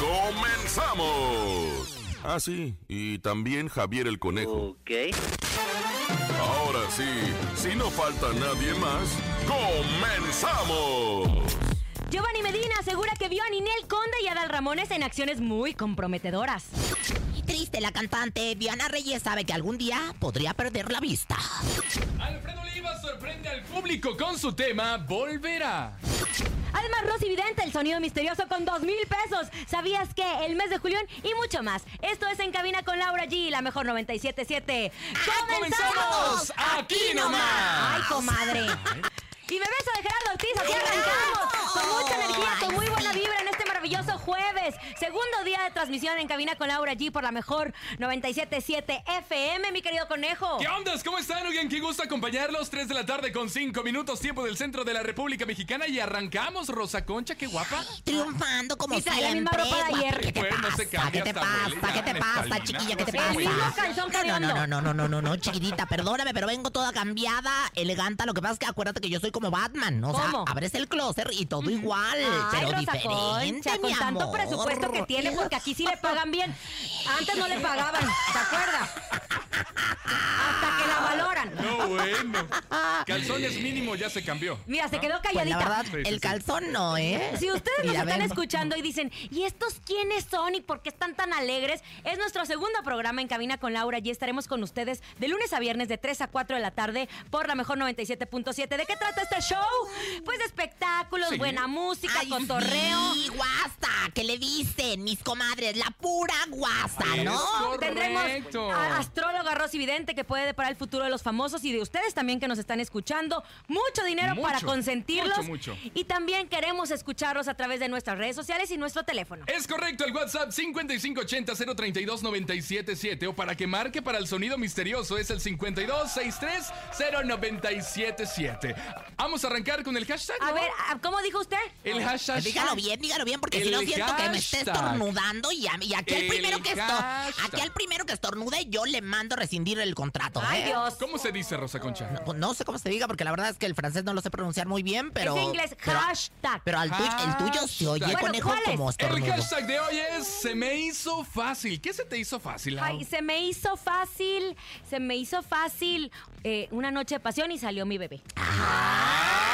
¡Comenzamos! Ah, sí, y también Javier el Conejo. Ok. Ahora sí, si no falta nadie más, ¡comenzamos! Giovanni Medina asegura que vio a Ninel Conde y Adal Ramones en acciones muy comprometedoras. Y triste la cantante Diana Reyes sabe que algún día podría perder la vista. Alfredo Oliva sorprende al público con su tema Volverá. Además, Rosy Vidente, el sonido misterioso con dos mil pesos. ¿Sabías que el mes de Julián y mucho más? Esto es En Cabina con Laura G, la mejor 97.7. ¡Comenzamos! ¡Aquí nomás! ¡Ay, comadre! Y me beso de Gerardo Ortiz, aquí arrancamos jueves. Segundo día de transmisión en cabina con Laura G por la mejor 97.7 FM, mi querido conejo. ¿Qué ondas? ¿Cómo están? Oigan, qué gusto acompañarlos. 3 de la tarde con 5 minutos, tiempo del centro de la República Mexicana. Y arrancamos, Rosa Concha, qué guapa. Triunfando como Y trae la siempre. misma ropa de ayer. ¿Qué te Bueno, no se pasa? ¿Qué te pasa? ¿Qué te pasa, chiquilla? ¿Qué te pasa? sé. El mismo calzón No, no, no, no, no, no, no, chiquitita, perdóname, pero vengo toda cambiada, elegante. Lo que pasa es que acuérdate que yo soy como Batman. O sea, ¿Cómo? abres el closet y todo igual, Ay, pero Rosa diferente, Concha, con mi tanto amor. presupuesto que tiene, porque aquí sí le pagan bien. Antes no le pagaban, ¿te acuerdas? Hasta que la valoran. No, bueno. Calzones mínimo ya se cambió. Mira, se quedó Pues la calladita. verdad, Sí, sí, el calzón no, ¿eh? Si ustedes nos Mira, están ven. escuchando y dicen, ¿y estos quiénes son y por qué están tan alegres? Es nuestro segundo programa en Cabina con Laura y estaremos con ustedes de lunes a viernes de 3 a 4 de la tarde por la mejor 97.7. ¿De qué trata este show? Pues de espectáculos, Sí. buena música, Ay, cotorreo. Sí, guasta, ¿qué le dicen mis comadres? La pura guasta, ¿no? correcto. Tendremos a astróloga Rosy Vidente que puede deparar el futuro de los famosos y de ustedes también que nos están escuchando. Mucho dinero Mucho, para consentirlos. mucho, mucho. Y también queremos escucharlos a través de nuestras redes sociales y nuestro teléfono. Es correcto, el WhatsApp 5580-032-977 o para que marque para el sonido misterioso es el 5263-0977. Vamos a arrancar con el hashtag. A ver, ¿a- ¿cómo dijo usted? el hashtag. Dígalo bien, dígalo bien, porque si El no siento que me esté hashtag. estornudando y, a- y aquí al El primero que esto, hashtag. aquí al primero que estornude, yo le mando rescindir el contrato. Ay, ¿eh? Dios. ¿Cómo se dice, Rosa Concha? Pues no sé cómo se diga, porque la verdad es que el francés no lo sé pronunciar muy bien, pero. es inglés, pero- hashtag. Pero al tuyo, el tuyo se oye. Bueno, conejo, como El estornudo. hashtag de hoy es Se me hizo fácil. ¿Qué se te hizo fácil? Lau? Ay, se me hizo fácil, se me hizo fácil eh, una noche de pasión y salió mi bebé. Ay,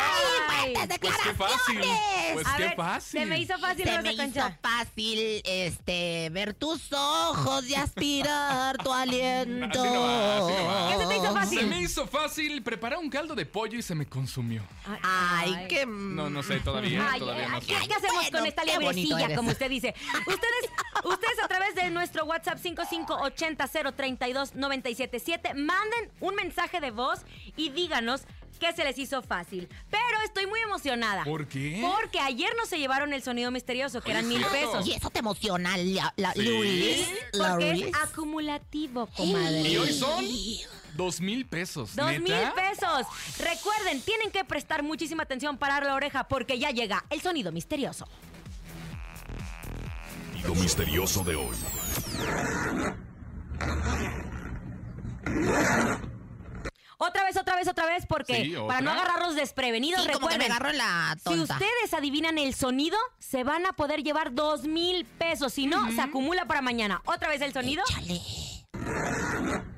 ¡Fuertes Pues qué fácil. declaraciones! Pues A qué ver, fácil. Se me hizo fácil, Se me hizo fácil, este, ver tus ojos y aspirar tu aliento. Así no va, así no va. ¿Qué se te hizo fácil? Se me hizo fácil preparar un caldo de pollo y se me consumió. Ay, qué... No, no sé, todavía, Ay, todavía ay, no ¿qué, sé. qué hacemos Bueno, con esta liebrecilla, como usted dice? Ustedes, ustedes a través de nuestro WhatsApp 5580-032-977 manden un mensaje de voz y díganos qué se les hizo fácil. Pero estoy muy emocionada. ¿Por qué? Porque ayer no se llevaron el sonido misterioso, que eran mil ¿cierto? pesos. Y eso te emociona, la, la- Sí. Luis. Porque Luis. es acumulativo, comadre. Y hoy son dos mil pesos. Dos ¿neta? mil pesos. Recuerden, tienen que prestar muchísima atención, parar la oreja, porque ya llega el sonido misterioso. Lo misterioso de hoy. Otra vez, otra vez, otra vez, porque Sí, para no agarrarlos desprevenidos, Sí, como que me recuerden. agarro Si ustedes adivinan el sonido, se van a poder llevar dos mil pesos. Si no, se acumula para mañana. Otra vez el sonido. Échale.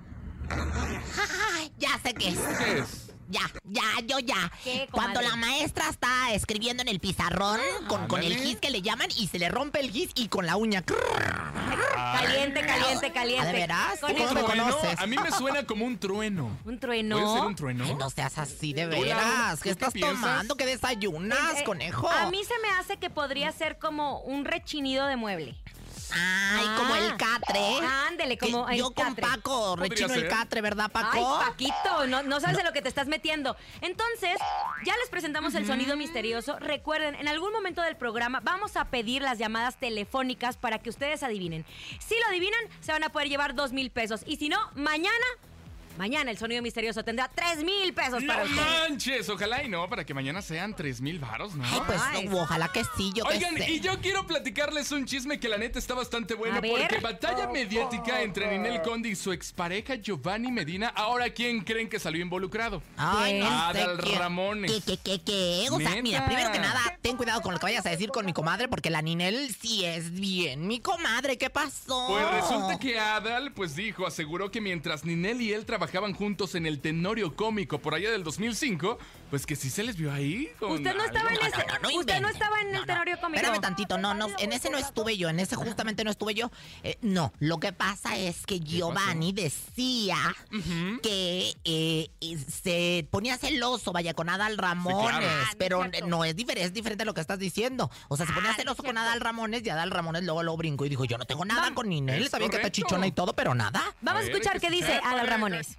Ya sé qué es. ¿Qué es? Ya, ya, yo ya. ¿Qué? Cuando la maestra está escribiendo en el pizarrón con, con el gis que le llaman y se le rompe el gis y con la uña. Caliente, caliente, caliente. ¿Ah, de veras? ¿Cómo me conoces? A mí me suena como un trueno. Un trueno. ¿Puede ser un trueno? Ay, no seas así de veras. ¿tú ¿Qué qué estás piensas? tomando? ¿Qué desayunas, Eh, eh, conejo? A mí se me hace que podría ser como un rechinido de mueble. Ay, como el catre. Ándele, Que como el Yo con. Paco rechino el ser. catre, ¿verdad, Paco? Ay, Paquito, no, no sabes de lo que te estás metiendo. Entonces, ya les presentamos el sonido misterioso. Recuerden, en algún momento del programa vamos a pedir las llamadas telefónicas para que ustedes adivinen. Si lo adivinan, se van a poder llevar dos mil pesos. Y si no, mañana, mañana el sonido misterioso tendrá tres mil pesos para ¡No manches! Ojalá y no, para que mañana sean tres mil varos, ¿no? Ay, pues Ay. ojalá que sí, yo Oigan, y yo quiero platicarles un chisme que la neta está bastante bueno porque batalla mediática entre Ninel Conde y su expareja Giovanni Medina. Ahora, ¿quién creen que salió involucrado? Ay, no Adal qué- Ramones. ¿Qué, qué, qué, qué? O sea, Neta. mira, primero que nada, ten cuidado con lo que vayas a decir con mi comadre, porque la Ninel sí es bien mi comadre. ¿Qué pasó? Pues resulta que Adal, pues dijo, aseguró que mientras Ninel y él trabajaban juntos en el Tenorio Cómico por allá del 2005, pues que sí se les vio ahí. con Usted no estaba en ese- usted no inventen. estaba en el Tenorio Cómico. Espérame tantito, no, no, en ese no estuve yo, en ese justamente no estuve yo. Eh, no, lo que pasa es que Giovanni decía que eh, se ponía celoso, vaya, con Adal Ramones, claro. pero Ah, no es no diferente, es diferente a lo que estás diciendo. O sea, se ponía Ah, no es celoso con. Adal Ramones y Adal Ramones luego lo brincó y dijo, yo no tengo nada Vamos. con Ninel, está bien que está correcto. chichona y todo, pero nada. Vamos a, A escuchar qué dice Adal Ramones.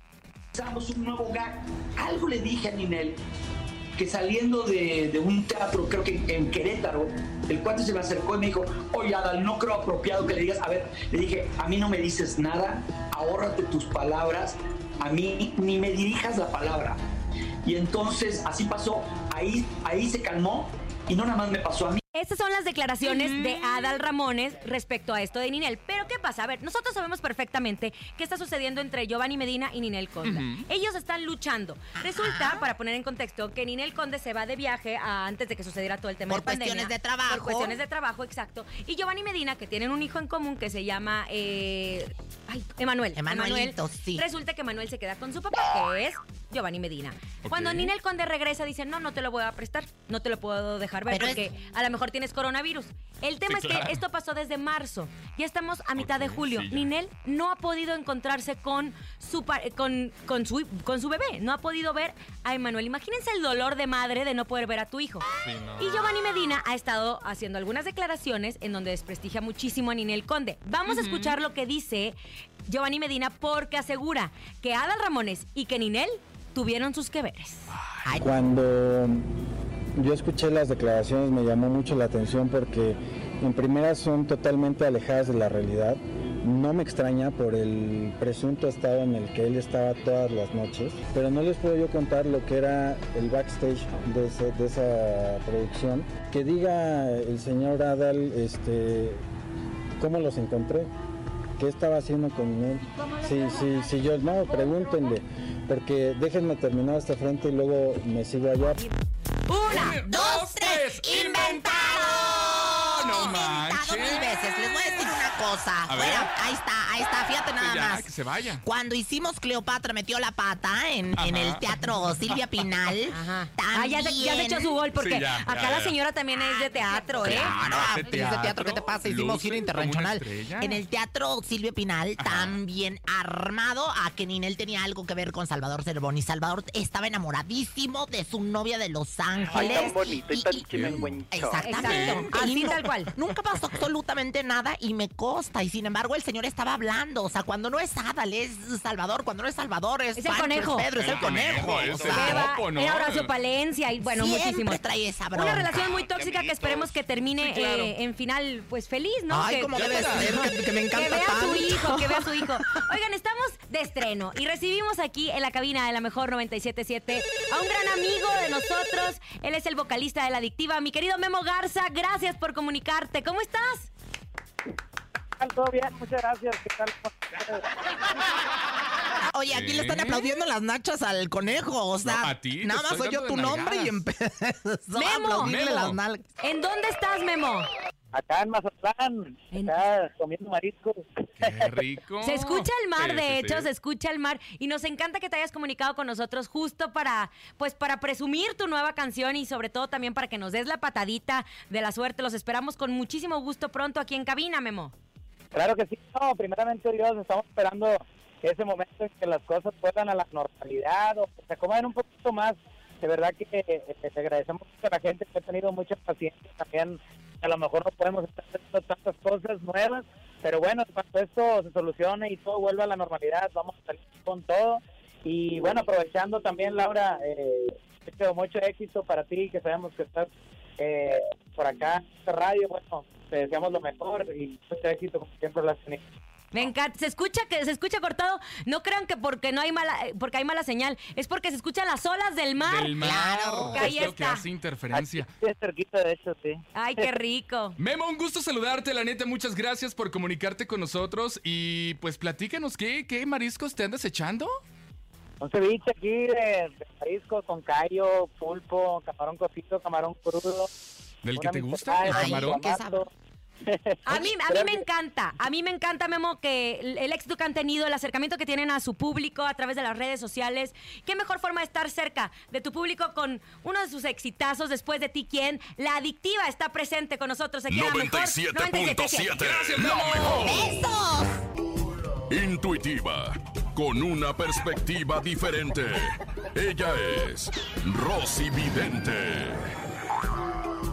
Un nuevo gag. Algo le dije a Ninel que saliendo de, de un teatro, creo que en Querétaro, el cuate se me acercó y me dijo, oye Adal, no creo apropiado que le digas, a ver, le dije, a mí no me dices nada, ahórrate tus palabras, a mí ni me dirijas la palabra. Y entonces así pasó, ahí, ahí se calmó y no nada más me pasó a mí. Estas son las declaraciones de Adal Ramones respecto a esto de Ninel. Pero ¿qué pasa? A ver, nosotros sabemos perfectamente qué está sucediendo entre Giovanni Medina y Ninel Conde. Ellos están luchando. Resulta, para poner en contexto, que Ninel Conde se va de viaje a- antes de que sucediera todo el tema Por de pandemia. cuestiones de trabajo. Por cuestiones de trabajo, exacto. Y Giovanni Medina, que tienen un hijo en común que se llama... eh, ay, Emanuel. Emanuelito, Emanuel. sí. Resulta que Manuel se queda con su papá, que es Giovanni Medina. Ok. Cuando Ninel Conde regresa, dice, no, no te lo voy a prestar, no te lo puedo dejar ver Pero es- porque a lo mejor tienes coronavirus. El tema Sí, es claro. que esto pasó desde marzo. Ya estamos a mitad de julio. sí. Ninel no ha podido encontrarse con su, con, con, su, con su bebé. No ha podido ver a Emanuel. Imagínense el dolor de madre de no poder ver a tu hijo. Sí, no. Y Giovanni Medina ha estado haciendo algunas declaraciones en donde desprestigia muchísimo a Ninel Conde. Vamos a escuchar lo que dice Giovanni Medina porque asegura que Adal Ramones y que Ninel tuvieron sus que veres. Cuando yo escuché las declaraciones me llamó mucho la atención porque en primera son totalmente alejadas de la realidad. No me extraña por el presunto estado en el que él estaba todas las noches, pero no les puedo yo contar lo que era el backstage de, ese- de esa producción. Que diga el señor Adal este, cómo los encontré, qué estaba haciendo con él. Sí, sí, sí, yo no, pregúntenle, porque déjenme terminar esta frente y luego me sigo allá. Una, dos, tres, inventado. No Inventado manches. mil veces. Les voy a decir una cosa. A ver. Ahí está, ahí está, fíjate nada ya, más. que se vaya. Cuando hicimos Cleopatra metió la pata en, el teatro Silvia Pinal. Ajá. También. Ah, ya se, ya se echó su gol porque Sí, ya, acá ya, la señora también es de teatro, ¿eh? Claro, ¿Hace pues, ese teatro, ¿qué te pasa? Hicimos gira internacional. En el teatro Silvia Pinal, también armado a que Ninel tenía algo que ver con Salvador Cervoni. Salvador estaba enamoradísimo de su novia de Los Ángeles. tan bonito y tan chimenguencho. Exactamente. Exacto. Y Así tal cual. Nunca pasó absolutamente nada y me consta. Y sin embargo, el señor estaba hablando. O sea, cuando no es Adal, es Salvador. Cuando no es Salvador, es, Es el conejo. Pedro, es el, El conejo. conejo, o es Horacio Palencia y bueno, Siempre muchísimos. trae esa Una bronca. relación muy tóxica que esperemos que termine Sí, claro. eh, en final, pues feliz, ¿no? Ay, que, como debe verá. ser, que, que me encanta que vea a tanto. su hijo, que vea a su hijo. Oigan, estamos de estreno y recibimos aquí en la cabina de la mejor 977 a un gran amigo de nosotros. Él es el vocalista de La Adictiva, mi querido Memo Garza. Gracias por comunicarte. ¿Cómo estás? Todo bien, muchas gracias. ¿Qué tal? Oye, aquí le están aplaudiendo las nachas al conejo. O sea, No, a ti, te nada más soy yo tu nombre y empezó a aplaudirle Memo. las nalgas. ¿En dónde estás, Memo? Acá en Mazatlán, En- acá comiendo mariscos. Qué rico. Se escucha el mar, Sí, de sí, hecho, sí. se escucha el mar. Y nos encanta que te hayas comunicado con nosotros justo para, pues, para presumir tu nueva canción y sobre todo también para que nos des la patadita de la suerte. Los esperamos con muchísimo gusto pronto aquí en cabina, Memo. Claro que sí. No, primeramente Dios, estamos esperando ese momento en que las cosas vuelvan a la normalidad o que se acomoden un poquito más. De verdad que eh, te agradecemos mucho a la gente que ha tenido mucha paciencia también a lo mejor no podemos estar haciendo tantas cosas nuevas, pero bueno, cuando esto se solucione y todo vuelva a la normalidad, vamos a salir con todo. Y bueno, aprovechando también, Laura, eh, mucho, mucho éxito para ti, que sabemos que estás eh, por acá en esta radio. Bueno, te deseamos lo mejor y mucho éxito, como siempre lo has. Me encanta. Se escucha que se escucha cortado. No crean que porque no hay mala, eh, porque hay mala señal. Es porque se escuchan las olas del mar. Del mar. Claro. Es Ahí lo que hace interferencia. Sí, es cerquita, de hecho, sí. Ay, qué rico. Memo, un gusto saludarte, la neta, muchas gracias por comunicarte con nosotros y pues platícanos, ¿qué, qué mariscos te andas echando? Un ceviche aquí de, de marisco con callo, pulpo, camarón cocido, camarón crudo. ¿Del que te gusta? ¿El camarón? qué clamato. A mí, a mí me encanta, a mí me encanta, Memo, que el, el éxito que han tenido, el acercamiento que tienen a su público a través de las redes sociales. Qué mejor forma de estar cerca de tu público con uno de sus exitazos después de ti, ¿quién? La adictiva está presente con nosotros aquí en la mejor 97.7. Gracias, La mejor. ¡Besos! Intuitiva. Con una perspectiva diferente. Ella es Rosy Vidente.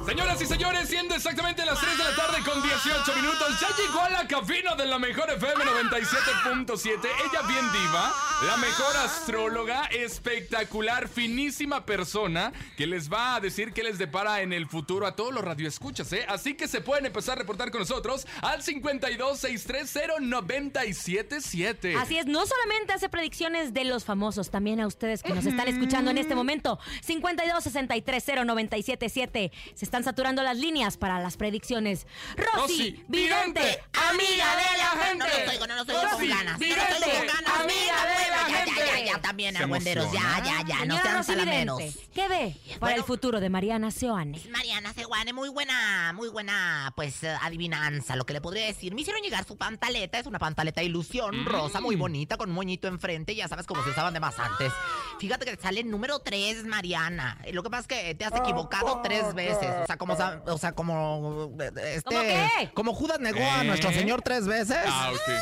Señoras y señores, siendo exactamente las 3 de la tarde con 18 minutos, ya llegó a la cabina de la mejor FM 97.7. Ella bien diva, la mejor astróloga, espectacular, finísima persona que les va a decir qué les depara en el futuro a todos los radioescuchas, ¿eh? Así que se pueden empezar a reportar con nosotros al 52630977. Así es, no solamente hace predicciones de los famosos, también a ustedes que nos están escuchando en este momento. 52630977. Se están saturando las líneas para las predicciones. Rosy, Rosy, vidente, vidente, amiga de la gente. No los oigo, no los oigo con Rosy, ganas. No los vidente, oigo con ganas. amiga de la Ya, ya, gente. ya, ya, también, Se argüenderos. Ya, ya, ya. No sean salameros. ¿Qué ve para Bueno. el futuro de Mariana Seoane? Mariana Seguane, muy buena, muy buena, pues, adivinanza, lo que le podría decir. Me hicieron llegar su pantaleta, es una pantaleta ilusión rosa, muy bonita, con un moñito enfrente, ya sabes cómo se usaban de más antes. Fíjate que sale el número 3, Mariana. Lo que pasa es que te has equivocado tres veces, o sea, como, o sea, como, eh, este, ¿Cómo qué? como Judas negó a ¿Eh? nuestro Señor tres veces. Ah, ok.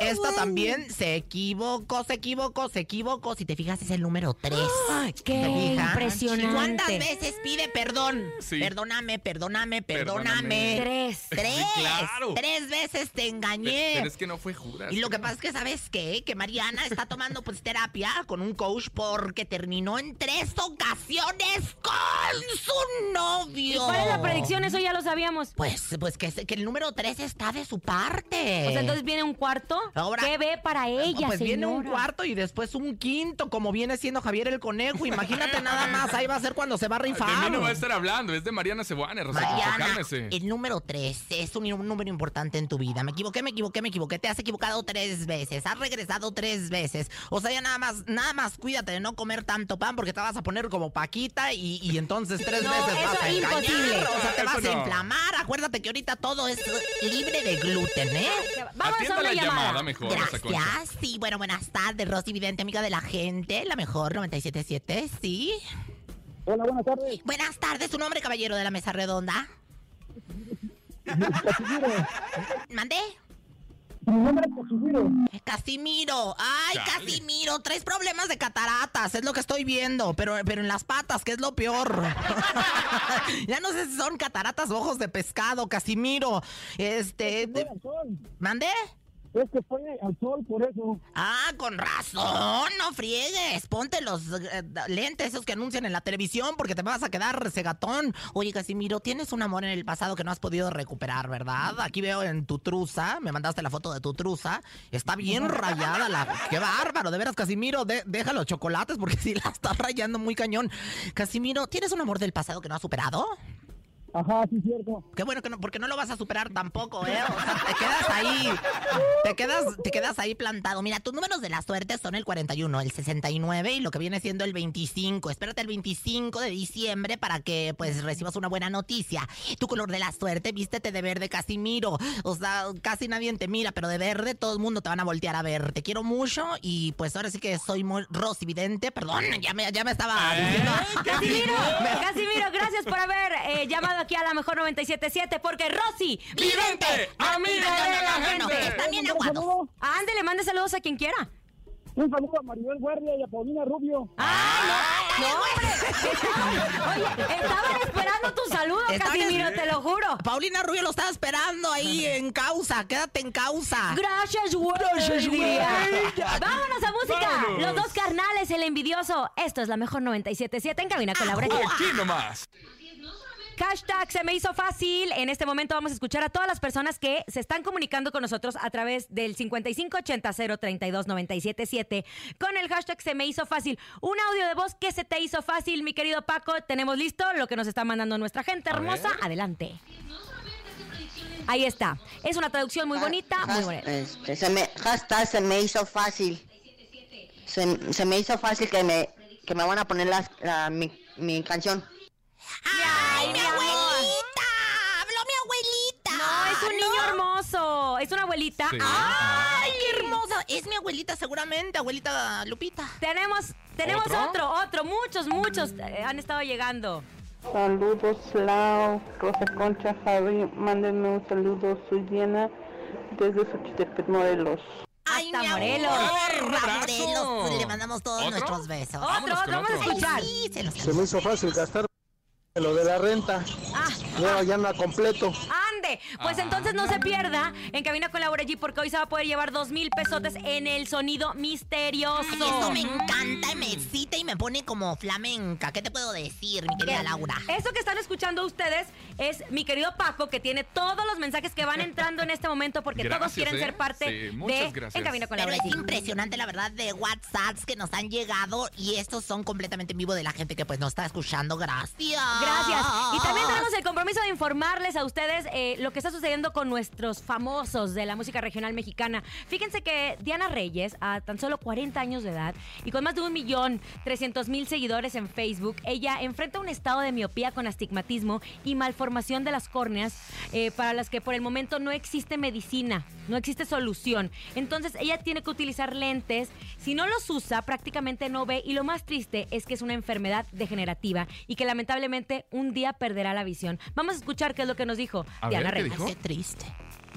Esta también se equivocó, se equivocó, se equivocó. Si te fijas, es el número 3. Ay, qué impresionante. ¿Cuántas veces pide perdón? Sí. Perdóname, perdóname, perdóname. Tres. Tres. Sí, claro. Tres veces te engañé. Pero es que no fue Judas. Y lo que pasa es que, ¿sabes qué? Que Mariana está tomando pues terapia con un coach porque terminó en tres ocasiones con su novio. ¿Y cuál es la predicción? Eso ya lo sabíamos. Pues, pues que, que el número tres está de su parte. O sea, entonces viene un cuarto. Ahora- ¿Qué ve para ella, Pues viene un cuarto y después un quinto, como viene siendo Javier el Conejo. Imagínate nada más, ahí va a ser cuando se va a De rifar. mí no va a estar hablando, es de Mariana Cebuane, Rosita, Mariana, cálmese. el número 3 es un, un número importante en tu vida. Me equivoqué, me equivoqué, me equivoqué. Te has equivocado tres veces. Has regresado tres veces. O sea, ya nada más, nada más cuídate de no comer tanto pan porque te vas a poner como Paquita y, y entonces tres No, veces eso vas a es engañar. imposible. O sea, te Eso vas a inflamar. Acuérdate que ahorita todo es libre de gluten, ¿eh? Vamos a Atienda una la llamada. llamada mejor. Gracias. Sí, bueno, buenas tardes, Rosy Vidente, amiga de la gente. La mejor, 977, sí. Hola, buenas tardes. Buenas tardes, su nombre, caballero de la mesa redonda. ¿Mandé? Mi nombre es Casimiro. Casimiro, ay. Casimiro, traes problemas de cataratas, es lo que estoy viendo, pero, pero en las patas, que es lo peor. ya no sé si son cataratas o ojos de pescado, Casimiro. Este, de- ¿mandé? Es que fue al sol por eso. Ah, con razón, no friegues. Ponte los eh, lentes esos que anuncian en la televisión porque te vas a quedar cegatón. Oye, Casimiro, tienes un amor en el pasado que no has podido recuperar, ¿verdad? Aquí veo en tu truza, me mandaste la foto de tu truza. Está bien rayada la... ¡Qué bárbaro! De veras, Casimiro, de- deja los chocolates porque sí la estás rayando muy cañón. Casimiro, ¿tienes un amor del pasado que no has superado? Ajá, sí, cierto. Qué bueno que no, porque no lo vas a superar tampoco, ¿eh? O sea, te quedas ahí, te quedas, te quedas ahí plantado. Mira, tus números de la suerte son el 41, el 69 y lo que viene siendo el 25. Espérate el 25 de diciembre para que, pues, recibas una buena noticia. Tu color de la suerte, vístete de verde, Casimiro. O sea, casi nadie te mira, pero de verde todo el mundo te van a voltear a ver. Te quiero mucho y, pues, ahora sí que soy muy rosividente. Perdón, ya me, ya me estaba diciendo... Casimiro, Casimiro, gracias por haber eh, llamado aquí a la mejor 977 porque Rosy, ¡Vidente! ¡Amiga de la No, gente! están bien aguados. ándele, mande saludos a quien quiera. un saludo a Maribel Guardia y a Paulina Rubio. ¡Ay, no! No, hombre. Oye, estaban esperando tu saludo, Casimiro, te lo juro. Paulina Rubio lo estaba esperando ahí en causa. Quédate en causa. Gracias, güey. Gracias, güey. Vámonos a música. Vámonos. Los dos carnales, el envidioso. Esto es la mejor 97.7 en cabina con Laura G. Aquí nomás. Hashtag se me hizo fácil. En este momento vamos a escuchar a todas las personas que se están comunicando con nosotros a través del 5580-032-977 con el hashtag se me hizo fácil. Un audio de voz que se te hizo fácil, mi querido Paco. Tenemos listo lo que nos está mandando nuestra gente hermosa. Adelante. Ahí está. Es una traducción muy bonita, muy bonita. este, se me, hashtag se me hizo fácil. Se, se me hizo fácil que me, que me van a poner la- mi, mi canción. ¡Ay, mi mi amor. abuelita! ¡Habló mi abuelita! No, es un niño hermoso. Es una abuelita. Sí. ¡Ay! ¡Ay, qué hermosa! Es mi abuelita seguramente, abuelita Lupita. Tenemos, tenemos ¿Otro? otro, otro. Muchos, muchos eh, han estado llegando. Saludos, Lau, Rosa Concha, Javi. Mándenme un saludo, soy Diana, desde Xochitepec, Morelos. ¡Ay, Hasta mi Morelos. Morelos, Le mandamos todos ¿Otro? nuestros besos. Otro, Vámonos otro, vamos a escuchar. Sí, se los Se me hizo fácil gastar lo de la renta. Ah, Ya, ya anda completo. Pues entonces no se pierda en Cabina con Laura G porque hoy se va a poder llevar dos mil pesotes en el sonido misterioso. Ay, eso me encanta y me excita y me pone como flamenca. ¿Qué te puedo decir, mi querida Laura? Eso que están escuchando ustedes es mi querido Paco, que tiene todos los mensajes que van entrando en este momento porque todos quieren ¿eh? ser parte Sí, muchas de gracias. En Cabina con Pero Laura es G. impresionante, la verdad, de WhatsApps que nos han llegado y estos son completamente en vivo de la gente que pues nos está escuchando. Gracias. Gracias. Y también tenemos el compromiso de informarles a ustedes eh, lo que está sucediendo con nuestros famosos de la música regional mexicana. Fíjense que Diana Reyes, a tan solo 40 años de edad y con más de un millón 300 mil seguidores en Facebook, ella enfrenta un estado de miopía con astigmatismo y malformación de las córneas eh, para las que por el momento no existe medicina, no existe solución. Entonces ella tiene que utilizar lentes. Si no los usa, prácticamente no ve y lo más triste es que es una enfermedad degenerativa y que lamentablemente un día perderá la visión. Vamos a escuchar qué es lo que nos dijo A Diana ver, ¿qué Reyes. dijo? Qué triste.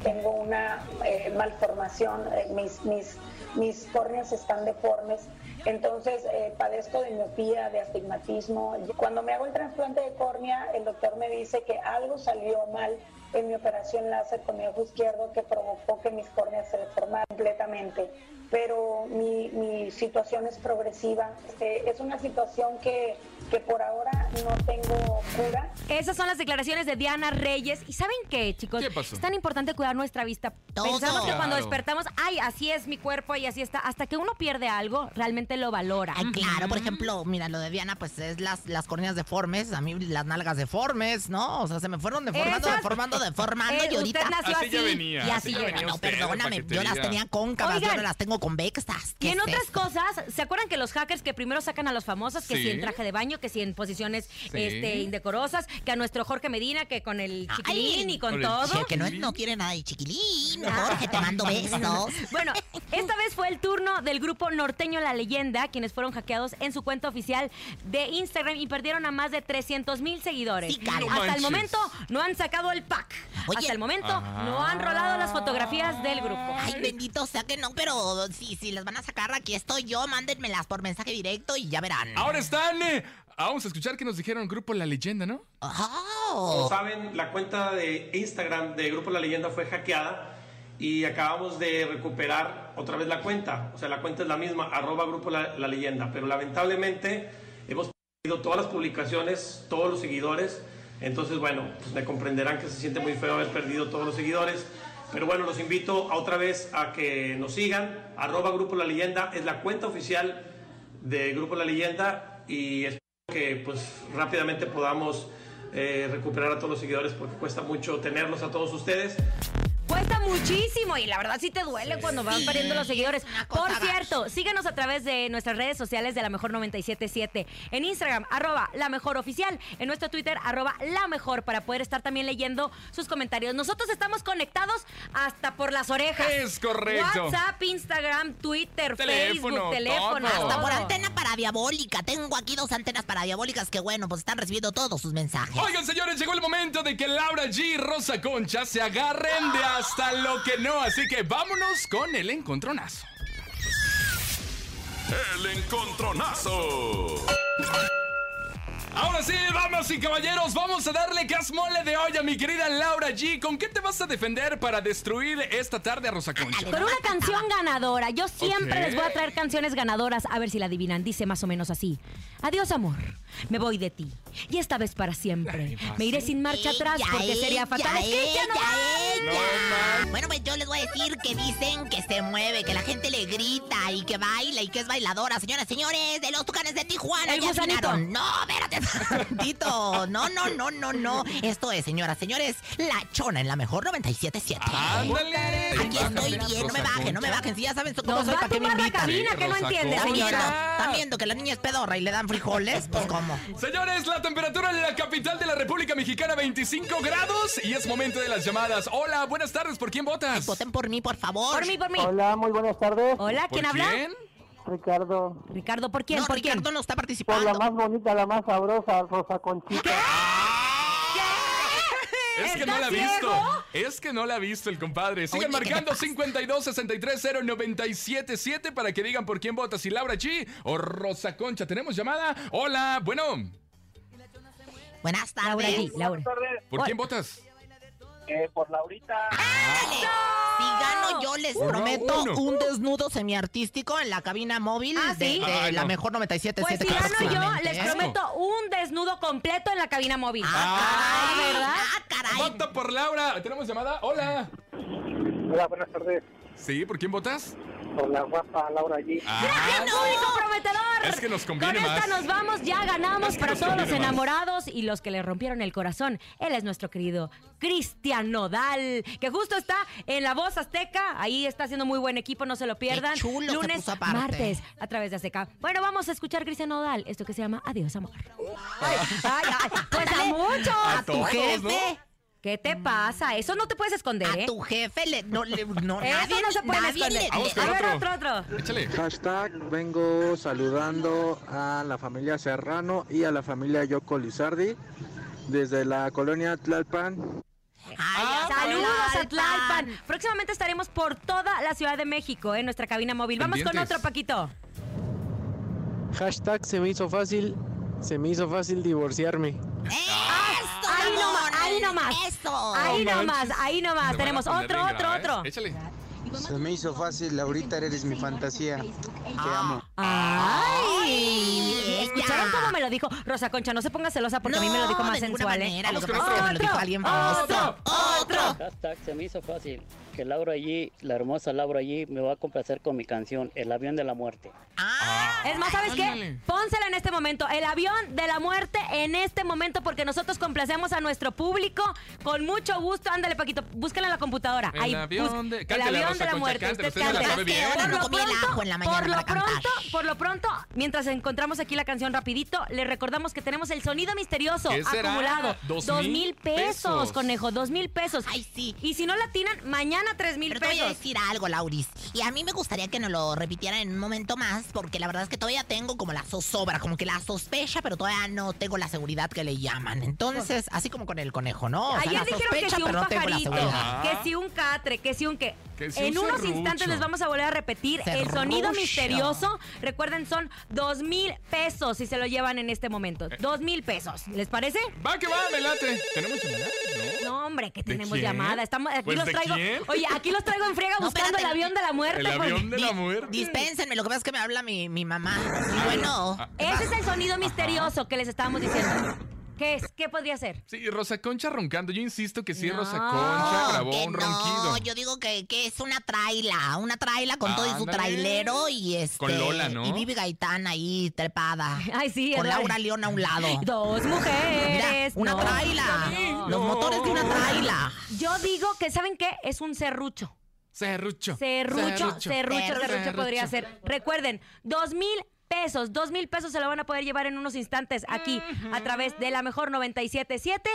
tengo una eh, malformación, eh, mis, mis, mis córneas están deformes, entonces eh, padezco de miopía, de astigmatismo. Cuando me hago el trasplante de córnea, el doctor me dice que algo salió mal en mi operación láser con mi ojo izquierdo que provocó que mis córneas se deformaran completamente. Pero mi, mi situación es progresiva. Este, es una situación que, que por ahora no tengo cura. Esas son las declaraciones de Diana Reyes. ¿Y saben qué, chicos? ¿Qué pasó? Es tan importante cuidar nuestra vista. Todo. Pensamos que cuando despertamos, ay, así es mi cuerpo y así está. Hasta que uno pierde algo, realmente lo valora. Ay, claro, por ejemplo, mira, lo de Diana, pues es las, las córneas deformes, a mí las nalgas deformes, ¿no? O sea, se me fueron deformando, Esas- deformando, deformando Eh, y ahorita... usted nació Así así, ya venía, y así así ya venía No, usted, perdóname, yo las tenía cóncavas, yo ahora las tengo convexas. ¿Qué Y en es otras cosas, ¿se acuerdan que los hackers que primero sacan a los famosos, que Sí. si en traje de baño, que si en posiciones Sí. este, indecorosas, que a nuestro Jorge Medina, que con el chiquilín Ay, y con todo? Che, que no, no quiere nada de chiquilín, Jorge, te mando besos. Bueno, esta vez fue el turno del grupo norteño La Leyenda, quienes fueron hackeados en su cuenta oficial de Instagram y perdieron a más de 300 mil seguidores. Sí. No Hasta el momento no han sacado el pack. Oye. Hasta el momento Ah. no han rolado las fotografías del grupo. Ay, bendito sea que no, pero si, si las van a sacar, aquí estoy yo, mándenmelas por mensaje directo y ya verán. Ahora están. eh, vamos a escuchar que nos dijeron el grupo La Leyenda, ¿no? Oh. Como saben, la cuenta de Instagram de Grupo La Leyenda fue hackeada y acabamos de recuperar otra vez la cuenta. O sea, la cuenta es la misma, arroba Grupo La, La Leyenda, pero lamentablemente hemos perdido todas las publicaciones, todos los seguidores. Entonces, bueno, pues me comprenderán que se siente muy feo haber perdido todos los seguidores. Pero bueno, los invito a otra vez a que nos sigan. Arroba Grupo La Leyenda es la cuenta oficial de Grupo La Leyenda y espero que pues rápidamente podamos eh, recuperar a todos los seguidores porque cuesta mucho tenerlos a todos ustedes. Muchísimo y la verdad sí te duele cuando van perdiendo los seguidores. Por gacha. cierto, síguenos a través de nuestras redes sociales de La Mejor 977. En Instagram, arroba La Mejor Oficial. En nuestro Twitter, arroba La Mejor, para poder estar también leyendo sus comentarios. Nosotros estamos conectados hasta por las orejas. Es correcto. WhatsApp, Instagram, Twitter, Teléfono, Facebook, teléfono. todo. Hasta por antena paradiabólica. Tengo aquí dos antenas paradiabólicas que, bueno, pues están recibiendo todos sus mensajes. Oigan, señores, llegó el momento de que Laura G y Rosa Concha se agarren de hasta lo que no. Así que vámonos con el encontronazo. El encontronazo. Ahora sí, vamos y caballeros, vamos a darle casmole de olla, mi querida Laura G. ¿Con qué te vas a defender para destruir esta tarde a Rosa Concha? Con una canción ganadora. Yo siempre les voy a traer canciones ganadoras. A ver si la adivinan. Dice más o menos así. Adiós, amor. Me voy de ti. Y esta vez para siempre. Me iré sin marcha atrás Ella, porque sería ella, fatal. Es Cristian ella, Nodal. ella. Bueno, pues yo les voy a decir que dicen que se mueve, que la gente le grita y que baila y que es bailadora. Señoras, señores, de los tucanes de Tijuana. El ya afinaron. No, espérate tantito. No, no, no, no, no. Esto es, señoras, señores, la chona en la mejor 97.7. ¡Ándale! Aquí estoy bien, no me bajen, no me bajen. Si ya saben cómo Nos soy, ¿para qué me invitan? cabina, que no entiende, ¿Están viendo? señora. ¿Están viendo que la niña es pedorra y le dan frijoles? Pues cómo. Señores, la temperatura en la capital de la República Mexicana 25 grados y es momento de las llamadas. Hola, buenas tardes, ¿por quién votas? Voten por mí, por favor. Por mí, por mí. Hola, muy buenas tardes. Hola, ¿Por ¿quién habla? quién? Ricardo. Ricardo, ¿por quién? No, ¿Por Ricardo quién? no está Por participando. la más bonita, la más sabrosa, Rosa Conchita. Es que ¿Está no la ha visto. Es que no la ha visto el compadre. Sigan Oye, ¿qué marcando pasa? 52 63 0 977 para que digan por quién votas, si Laura G o Rosa Concha. ¿Tenemos llamada? Hola, bueno, Buenas Laura tardes. G, Laura. ¿por quién votas? Eh, por Laurita. Ándale. Si gano yo, les Uno, prometo uno. un desnudo semiartístico en la cabina móvil ¿Ah, de, sí? de Ay, la no. mejor 97.7. Pues si gano yo, les prometo un desnudo completo en la cabina móvil. Ah, caray. ¿verdad? Ah, caray. Vota por Laura. ¿Tenemos llamada? Hola. Hola, buenas tardes. ¿Sí? ¿Por quién votas? Por la guapa Laura G. Ah, público prometedor. Es que nos conviene Con esta más. nos vamos, ya ganamos Es que para todos los más. enamorados y los que le rompieron el corazón. Él es nuestro querido Cristian Nodal, que justo está en La Voz Azteca. Ahí está haciendo muy buen equipo, no se lo pierdan. Qué chulo se Lunes, puso martes, a través de Azteca. Bueno, vamos a escuchar Cristian Nodal, esto que se llama Adiós, amor. Ay, ay, ay, pues a muchos. A tu todos, jefe. ¿no? ¿Qué te pasa? Eso no te puedes esconder, A ¿eh? tu jefe le, no, le, no, Eso nadie, no se puede nadie esconder. le- Vamos le- con A ver, otro. otro, otro. Échale. Hashtag vengo saludando a la familia Serrano y a la familia Yoko Lizardi desde la colonia Tlalpan. Ay, Saludos a Tlalpan. Tlalpan. Próximamente estaremos por toda la Ciudad de México en nuestra cabina móvil. Vamos con Pendientes. otro, Paquito. Hashtag se me hizo fácil, se me hizo fácil divorciarme. Eso, Ahí nomás, ahí nomás. Eso. Ahí No nomás, ahí Me nomás. a Tenemos otro, otro, grave, ¿eh? otro. Échale. Se me hizo fácil, Laurita, eres mi fantasía. Te amo. Ay, ¿escucharon cómo me lo dijo? Rosa Concha, no se ponga celosa porque a mí me lo dijo más sensual, ¿eh? manera, Lo que Vamos pasa con es que me lo dijo otro, alguien famoso. otro, otro. Hashtag se me hizo fácil. Que Laura allí, la hermosa Laura allí, me va a complacer con mi canción El avión de la muerte. Ah, Es más, ¿sabes qué? Pónsela en este momento. El avión de la muerte en este momento porque nosotros complacemos a nuestro público con mucho gusto. Ándale, Paquito, búscala en la computadora. El Ahí, avión de- El cántela, avión Rosa de la muerte. cántela, Usted usted se la cante. sabe bien. Por lo pronto- en la por lo pronto, por lo pronto, mientras encontramos aquí la canción rapidito, le recordamos que tenemos el sonido misterioso acumulado. Dos Dos mil mil pesos, pesos. conejo, dos mil pesos. Ay, sí. Y si no la atinan, mañana tres mil Pero te voy a pesos. decir algo, Lauris. Y a mí me gustaría que nos lo repitieran en un momento más, porque la verdad es que todavía tengo como la zozobra, como que la sospecha, pero todavía no tengo la seguridad que le llaman. Entonces, así como con el conejo, ¿no? O sea, Ayer la dijeron que sospecha, si un pero no tengo la pajarito, que si un catre, que si un que. Que si un en unos serrucho. instantes les vamos a volver a repetir el sonido misterioso. Recuerden, son dos mil pesos si se lo llevan en este momento. Dos mil pesos. ¿Les parece? Va que va, me late. ¿Tenemos llamada? No. No, hombre, que ¿De tenemos quién? llamada. Estamos, aquí Pues, los ¿de traigo. quién? Oye, aquí los traigo en friega buscando espérate. el avión de la muerte. El porque- avión de la muerte. Dispénsenme, lo que pasa es que me habla mi, mi mamá. Y bueno, ah, Ese es el sonido misterioso que les estábamos diciendo. ¿Qué es? ¿Qué podría ser? Sí, Rosa Concha roncando. Yo insisto que sí, No. Rosa Concha grabó que un no, ronquido. yo digo que, que es una traila, una traila con todo y su trailero y este Con Lola, ¿no? y Vivi Gaitán ahí trepada. Ay, sí, con la- Laura León a un lado. Dos Mira, mujeres. una no. traila. No. Los motores de una traila. Yo digo que, ¿saben qué? Es un serrucho. Serrucho. Serrucho, serrucho, serrucho, Serrucho. podría ser. Recuerden, dos mil pesos, dos mil pesos se lo van a poder llevar en unos instantes aquí a través de la mejor 977.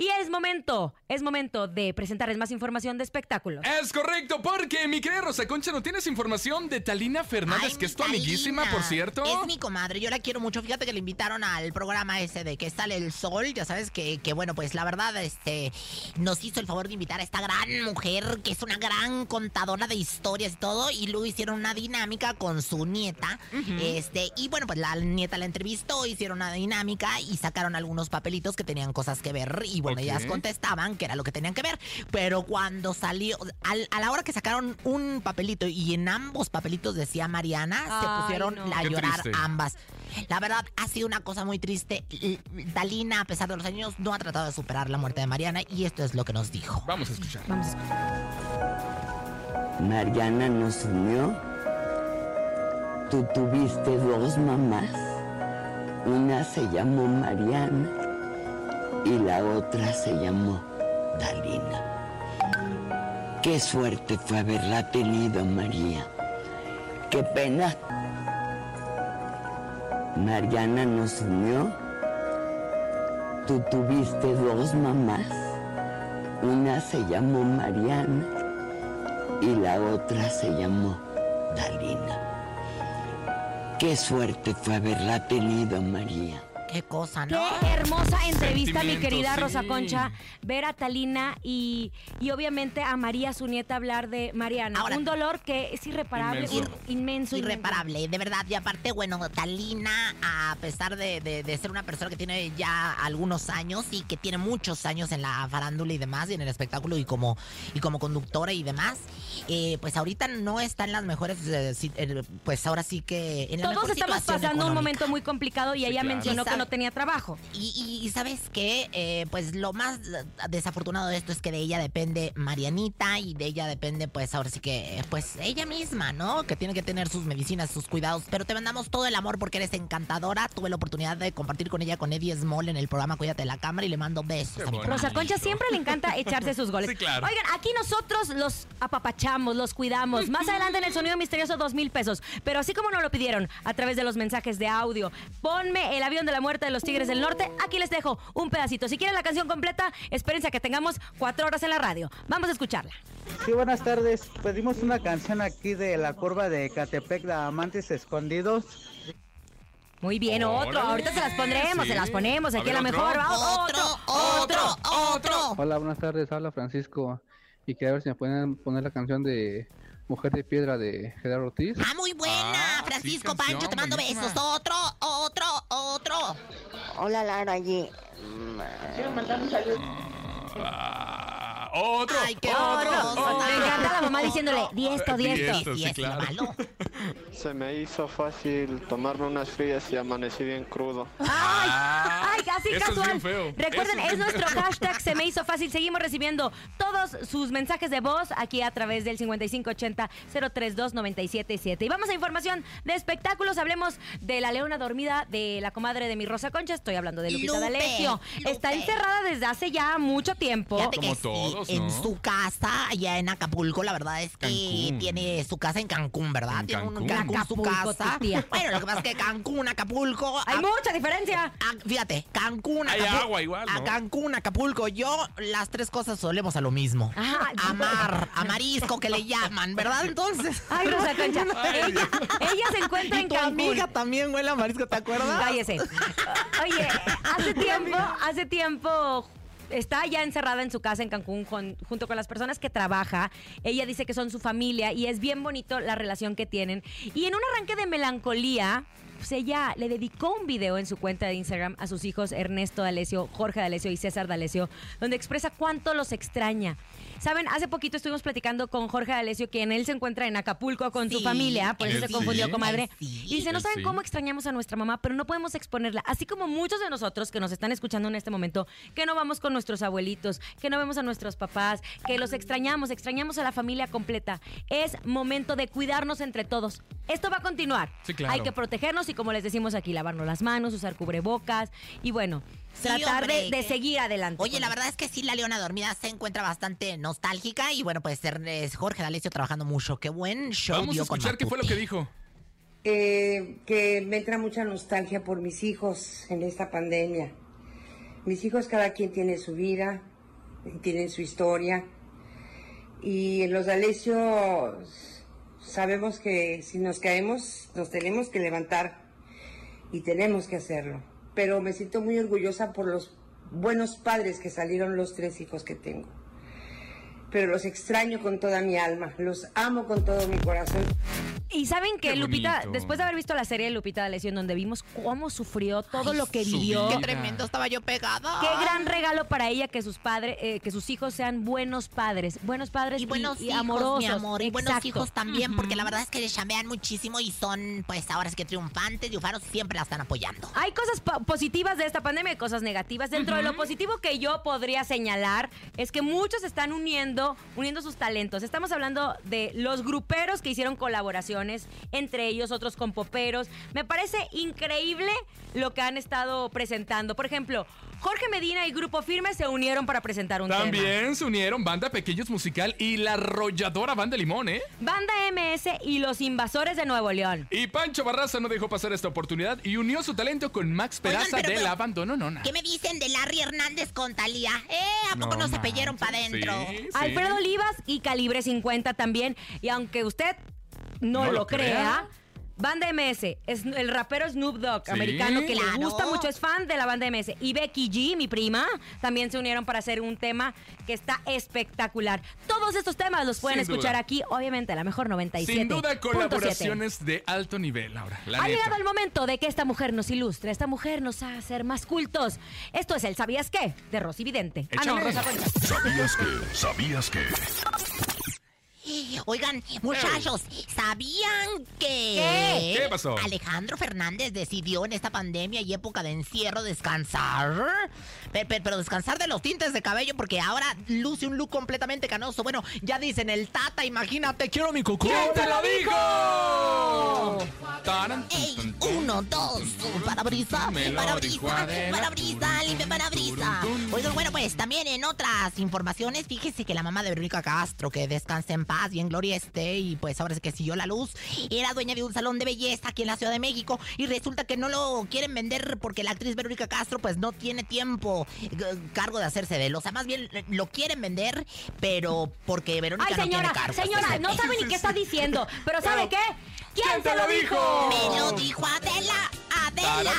Y es momento, es momento de presentarles más información de espectáculos. Es correcto, porque mi querida Rosa Concha, ¿no tienes información de Talina Fernández, Ay, que es tu mi amiguísima, por cierto? Es mi comadre, yo la quiero mucho. Fíjate que le invitaron al programa ese de que sale el sol. Ya sabes que, que, bueno, pues la verdad, este, nos hizo el favor de invitar a esta gran mujer, que es una gran contadora de historias y todo. Y luego hicieron una dinámica con su nieta. Este, y bueno, pues la nieta la entrevistó, hicieron una dinámica y sacaron algunos papelitos que tenían cosas que ver. Y bueno, Ellas contestaban que era lo que tenían que ver. Pero cuando salió, al- a la hora que sacaron un papelito y en ambos papelitos decía Mariana, Ay, se pusieron no. a Qué llorar triste. ambas. La verdad, ha sido una cosa muy triste. Dalina, a pesar de los años, no ha tratado de superar la muerte de Mariana y esto es lo que nos dijo. Vamos a escuchar. Vamos a escuchar. Mariana nos unió. Tú tuviste dos mamás. Una se llamó Mariana y la otra se llamó Dalina. Qué suerte fue haberla tenido, María. Qué pena. Mariana nos unió. Tú tuviste dos mamás. Una se llamó Mariana y la otra se llamó Dalina. Qué suerte fue haberla tenido, María. Qué cosa, Qué ¿no? hermosa entrevista, mi querida sí. Rosa Concha. Ver a Talina y, y obviamente a María, su nieta, hablar de Mariana. Ahora- Un dolor que es irreparable, Inmenso. ir- inmenso. Irreparable, de verdad. Y aparte, bueno, Talina, a pesar de, de- de ser una persona que tiene ya algunos años y que tiene muchos años en la farándula y demás, y en el espectáculo y como, y como conductora y demás, eh, pues ahorita no está en las mejores, eh, eh, pues ahora sí que en la Todos mejor estamos pasando un momento muy complicado y Sí, ella claro. mencionó que no tenía trabajo. Y, sabes qué, Eh, pues lo más desafortunado de esto es que de ella depende Marianita y de ella depende pues ahora sí que eh, pues ella misma, ¿no? Que tiene que tener sus medicinas, sus cuidados. Pero te mandamos todo el amor porque eres encantadora. Tuve la oportunidad de compartir con ella con Eddie Small en el programa Cuídate de la cámara y le mando besos. A mi. Rosa Concha siempre le encanta echarse sus goles. Sí, claro. Oigan, aquí nosotros los apapachamos, los cuidamos. Más adelante en el sonido misterioso, dos mil pesos. Pero así como nos lo pidieron a través de los mensajes de audio, ponme el avión de la muerte de los Tigres del Norte. Aquí les dejo un pedacito. Si quieren la canción completa, espérense a que tengamos cuatro horas en la radio. Vamos a escucharla. Sí, buenas tardes. Pedimos una canción aquí de la curva de Catepec de Amantes Escondidos. Muy bien, otro. Ahorita se las pondremos, se las ponemos. Aquí a ver, la mejor. Otro, otro, otro. Hola, buenas tardes. Habla Francisco. Y quería ver si me pueden poner la canción de Mujer de Piedra de Gerardo Ortiz. Ah, muy buena, Ah, Francisco sí, Pancho, te mando buenísima. besos. Otro. Hola Lara allí. Ah, otro. Ay, qué otro, horroroso. otro. Me encanta la mamá diciéndole, diesto, diesto. Diesto, sí, claro. Se me hizo fácil tomarme unas frías y amanecí bien crudo. ¡Ay! Ah, ¡Ay, eso es casual! bien feo. Recuerden, Eso es es bien nuestro feo. hashtag Se me hizo fácil. Seguimos recibiendo todos sus mensajes de voz aquí a través del 5580-032-977. Y vamos a información de espectáculos. Hablemos de la leona dormida de la comadre de mi Rosa Concha. Estoy hablando de Lupita Lupe, D'Alessio. Lupe. Está encerrada desde hace ya mucho tiempo. Fíjate Como que sí, todos, en su casa, allá en Acapulco, la verdad es que Cancún. tiene su casa en Cancún, ¿verdad? En tiene un Cancún. Cancún su Acapulco, casa. tía. Bueno, lo que pasa es que Cancún, Acapulco. Hay a- mucha diferencia. a- fíjate, Cancún, Hay Acapulco. agua igual, ¿no? A Cancún, Acapulco. Yo, las tres cosas solemos a lo mismo. Ah, Amar, amarisco que le llaman, ¿verdad? Entonces. Ay, Rosa Concha. Ay, ella, ella se encuentra Y en tu Cancún. amiga también huele a marisco, ¿te acuerdas? Cállese. Oye, hace tiempo, hace tiempo está ya encerrada en su casa en Cancún junto con las personas que trabaja. Ella dice que son su familia y es bien bonito la relación que tienen. Y en un arranque de melancolía, pues ella le dedicó un video en su cuenta de Instagram a sus hijos Ernesto D'Alessio, Jorge D'Alessio y César D'Alessio, donde expresa cuánto los extraña. Saben, hace poquito estuvimos platicando con Jorge D'Alessio, quien él se encuentra en Acapulco con su Sí, familia, por eso se confundió, comadre. Sí. Y dice, no saben cómo extrañamos a nuestra mamá, pero no podemos exponerla. Así como muchos de nosotros que nos están escuchando en este momento, que no vamos con nuestros abuelitos, que no vemos a nuestros papás, que los extrañamos, extrañamos a la familia completa. Es momento de cuidarnos entre todos. Esto va a continuar. Sí, claro. Hay que protegernos y como les decimos aquí, lavarnos las manos, usar cubrebocas y bueno, Sí, tratar hombre, de, seguir adelante. Oye, la verdad es que sí, la Leona Dormida se encuentra bastante nostálgica y bueno, pues es Jorge D'Alessio trabajando mucho. Qué buen show Vamos a con escuchar qué fue lo que dijo. Eh, que me entra mucha nostalgia por mis hijos en esta pandemia. Mis hijos cada quien tiene su vida, tienen su historia. Y en los D'Alessio sabemos que si nos caemos nos tenemos que levantar y tenemos que hacerlo. Pero me siento muy orgullosa por los buenos padres que salieron los tres hijos que tengo. Pero los extraño con toda mi alma, los amo con todo mi corazón. Y saben que Qué Lupita, bonito. después de haber visto la serie de Lupita D'Alessio, en donde vimos cómo sufrió todo lo que vivió. Qué tremendo estaba yo pegada. Qué gran regalo para ella que sus padres, eh, que sus hijos sean buenos padres, buenos padres Y buenos y, hijos, amorosos. mi amor, y buenos hijos también, porque la verdad es que les chambean muchísimo y son, pues, ahora sí que triunfantes, triunfaros, siempre la están apoyando. Hay cosas po- positivas de esta pandemia y cosas negativas. Dentro de lo positivo que yo podría señalar es que muchos están uniendo, uniendo sus talentos. Estamos hablando de los gruperos que hicieron colaboraciones, entre ellos otros con poperos. Me parece increíble lo que han estado presentando. Por ejemplo, Jorge Medina y Grupo Firme se unieron para presentar un tema. También se unieron Banda Pequeños Musical y la arrolladora Banda Limón, ¿eh? Banda MS y los Invasores de Nuevo León. Y Pancho Barraza no dejó pasar esta oportunidad y unió su talento con Max Oigan, Peraza pero- del pero- Abandono Nona. ¿Qué me dicen de Larry Hernández con Talía? ¿Eh? ¿A poco no, No se para adentro? sí, sí. Alfredo Olivas y Calibre 50 también. Y aunque usted no, No lo, lo crea, crea. Banda MS, es el rapero Snoop Dogg, Sí, americano, que claro. le gusta mucho, es fan de la banda MS. Y Becky G, mi prima, también se unieron para hacer un tema que está espectacular. Todos estos temas los pueden Sin escuchar duda. aquí, obviamente, a la mejor 97. Sin duda, colaboraciones de alto nivel, Laura. La Ha neta. llegado el momento de que esta mujer nos ilustre, esta mujer nos haga ser más cultos. Esto es el ¿Sabías qué? de Rosy Vidente. Ah, no. Rosa. ¿Sabías que? ¿Sabías que? Oigan, muchachos, ¿sabían que ¿Qué? ¿Qué pasó? Alejandro Fernández decidió en esta pandemia y época de encierro descansar? Pe- pe- Pero, descansar de los tintes de cabello porque ahora luce un look completamente canoso. Bueno, ya dicen el Tata, imagínate, quiero mi cocó. ¿Quién te lo dijo? Ey, uno, dos, parabrisa, parabrisa, parabrisa, limpia parabrisa. Oigan, bueno, pues también en otras informaciones, fíjese que la mamá de Verónica Castro, que descanse en paz y en gloria esté, y pues ahora sí que siguió la luz, era dueña de un salón de belleza aquí en la Ciudad de México, y resulta que no lo quieren vender porque la actriz Verónica Castro pues no tiene tiempo eh, cargo de hacerse de él. O sea, más bien eh, lo quieren vender, pero porque Verónica Ay, no señora, tiene cargo. señora, no sabe ni qué está diciendo. Pero ¿sabe qué? ¿Quién te lo dijo? Me lo dijo Adela, Adela,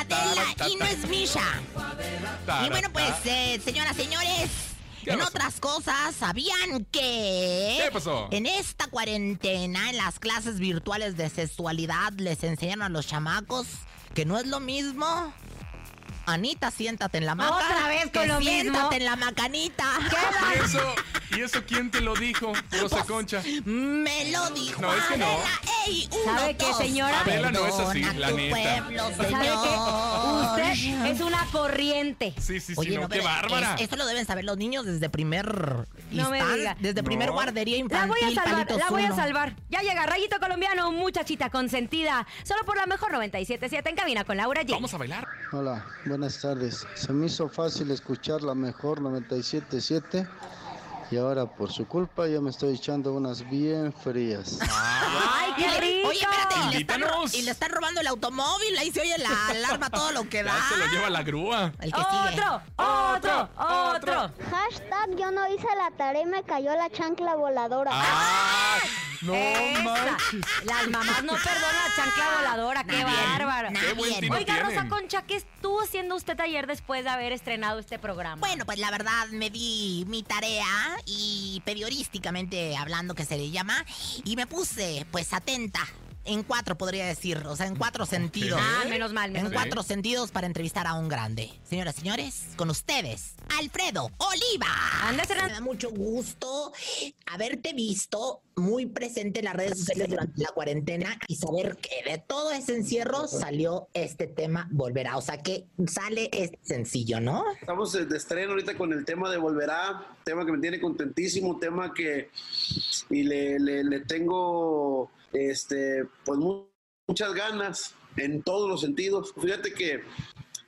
Adela, y no es Misha. Y bueno, pues, eh, señoras, señores, ¿Qué en pasó? otras cosas, ¿sabían que... ¿Qué pasó? En esta cuarentena, en las clases virtuales de sexualidad, les enseñan a los chamacos que no es lo mismo... Anita, siéntate en la maca. Otra vez con que lo mismo. siéntate en la macanita. ¿Y eso, ¿Y eso quién te lo dijo, Rosa Concha? Me lo dijo No, es que no. Adela. Ey, uno, ¿Sabe qué, señora? Adela no es así, la neta. pueblo, ¿Sabe qué? Usted es una corriente. Sí, sí, sí, Oye, no, no, qué bárbara. es- eso lo deben saber los niños desde primer No me diga. desde primer No. guardería La infantil. voy a salvar, la voy a salvar. Ya llega Rayito Colombiano, muchachita consentida. Solo por la mejor 97.7 en cabina con Laura G. Vamos a bailar. Hola, buenas tardes. Se me hizo fácil escuchar la mejor 97.7 y ahora por su culpa ya me estoy echando unas bien frías. ¡Ay, qué rico! Oye, espérate, y le, están, y le están robando el automóvil. Ahí se oye la alarma, todo lo que da. Ya se lo lleva la grúa. El que sigue. ¡Otro! ¡Otro! ¡Otro! Hashtag yo no hice la tarea y me cayó la chancla voladora. ¡Ah! No Esa. manches. Las mamás no perdonan la chancla voladora. ¡Qué Nadie, bárbaro! nadie. Qué buen tino Oiga, Rosa. Concha, ¿qué estuvo haciendo usted ayer después de haber estrenado este programa? Bueno, pues la verdad me di mi tarea y periodísticamente hablando que se le llama y me puse pues atenta en cuatro podría decir, o sea, en cuatro sentidos. Ah, menos mal, En menos mal. cuatro sentidos para entrevistar a un grande. Señoras y señores, con ustedes, Alfredo Oliva. Anda, Serán. Me da mucho gusto haberte visto muy presente en las redes sociales durante la cuarentena y saber que de todo ese encierro salió este tema Volverá. O sea que sale este sencillo, ¿no? Estamos de estreno ahorita con el tema de Volverá, tema que me tiene contentísimo, tema que y le, le- le tengo este pues mu- muchas ganas en todos los sentidos. Fíjate que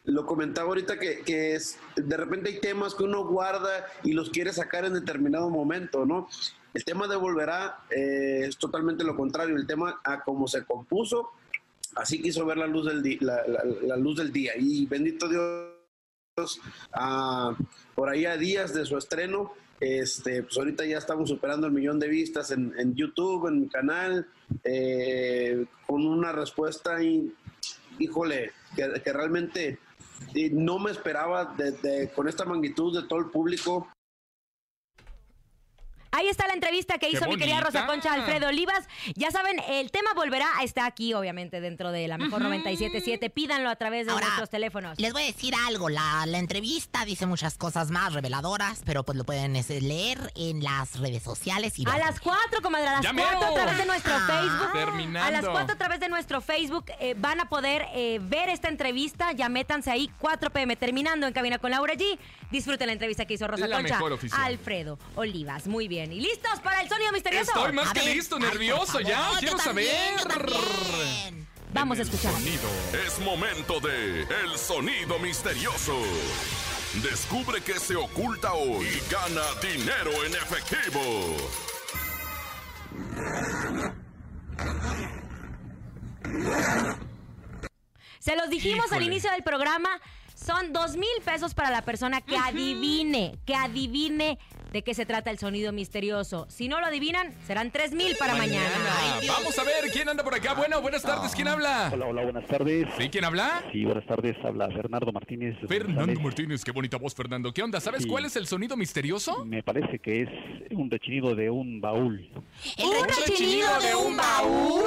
lo comentaba ahorita que, que es de repente hay temas que uno guarda y los quiere sacar en determinado momento, ¿no? El tema de Volverá eh, es totalmente lo contrario, el tema a cómo se compuso, así quiso ver la luz del, la- la- luz del día y bendito Dios a- por ahí a días de su estreno. Este, pues ahorita ya estamos superando el millón de vistas en, YouTube, en mi canal, eh, con una respuesta, y, híjole, que, que realmente eh, no me esperaba de- de- con esta magnitud de todo el público. Ahí está la entrevista que hizo mi querida. Rosa Concha Alfredo Olivas. Ya saben, el tema volverá, está aquí, obviamente, dentro de la mejor 977. Pídanlo a través de Ahora, nuestros teléfonos. Les voy a decir algo, la, la entrevista dice muchas cosas más reveladoras, pero pues lo pueden este, leer en las redes sociales. Y A ver. las 4, comadre, a las Ya 4 a mero. través de nuestro Ah. Facebook. Terminando. A las 4 a través de nuestro Facebook eh, van a poder eh, ver esta entrevista. Ya métanse ahí, 4 pm, terminando en Cabina con Laura G. Disfruten la entrevista que hizo Rosa La Concha. mejor. Alfredo Olivas. Muy bien. ¿Y listos para el sonido misterioso? Estoy más A que ver. listo, nervioso ya. Quiero saber. Vamos a escuchar. sonido. Es momento de El Sonido Misterioso. Descubre qué se oculta hoy y gana dinero en efectivo. Se los dijimos al inicio del programa. Son dos mil pesos para la persona que adivine, que adivine de qué se trata el sonido misterioso. Si no lo adivinan, serán tres mil para mañana. Vamos a ver quién anda por acá. Bueno, buenas tardes. ¿Quién habla? Hola, hola, buenas tardes. ¿Sí? ¿Quién habla? Sí, buenas tardes. Habla Bernardo Martínez. Fernando Martínez, qué bonita voz, Fernando. ¿Qué onda? ¿Sabes Sí. cuál es el sonido misterioso? Me parece que es un rechinido de un baúl. ¿Un rechinido de un baúl?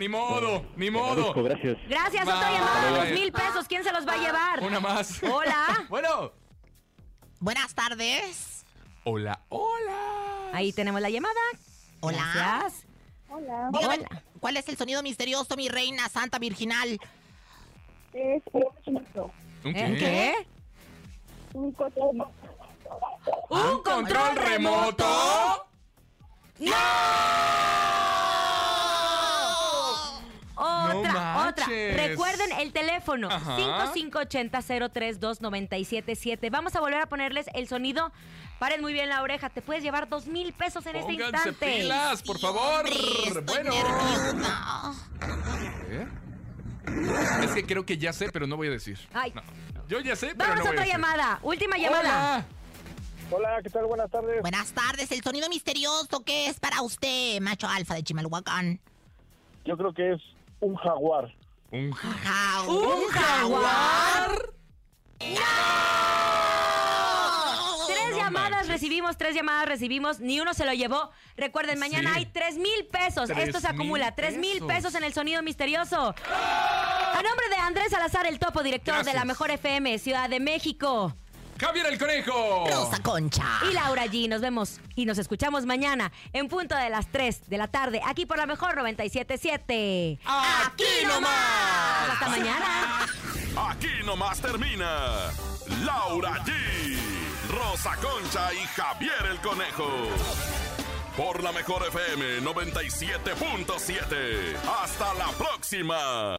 Ni modo, ni modo. Gracias. Gracias, otra llamada de dos mil pesos. ¿Quién se los va a llevar? Una más. Hola. bueno. Buenas tardes. Hola, hola. Ahí tenemos la llamada. Hola. Gracias. Hola. Dígame, ¿cuál es el sonido misterioso, mi reina santa virginal? Es. ¿Un ¿Eh? ¿Qué? Un control. ¿Un control remoto? ¡No! Recuerden el teléfono Ajá. 5580-032977. Vamos a volver a ponerles el sonido. Paren muy bien la oreja. Te puedes llevar dos mil pesos en este instante. pilas, por favor. bueno. ¿Eh? Es que creo que ya sé, pero no voy a decir. Ay. No. Yo ya sé, pero Vamos no a voy otra decir. llamada. Última llamada. Hola, ¿qué tal? Buenas tardes. Buenas tardes, el sonido misterioso, ¿qué es para usted, macho alfa de Chimalhuacán? Yo creo que es un jaguar. ¿Un jaguar? ¿Un jaguar? Tres llamadas recibimos, tres llamadas recibimos, ni uno se lo llevó. Recuerden, mañana Sí. hay tres mil pesos. Tres Esto se acumula, tres mil pesos. en el sonido misterioso. A nombre de Andrés Salazar, el topo director de la. Mejor FM, Ciudad de México. Javier el Conejo. Rosa Concha. Y Laura G. Nos vemos y nos escuchamos mañana en punto de las 3 de la tarde, aquí por la Mejor 977. ¡Aquí nomás! Hasta mañana. Aquí nomás termina Laura G, Rosa Concha y Javier el Conejo. Por la mejor FM 97.7. Hasta la próxima.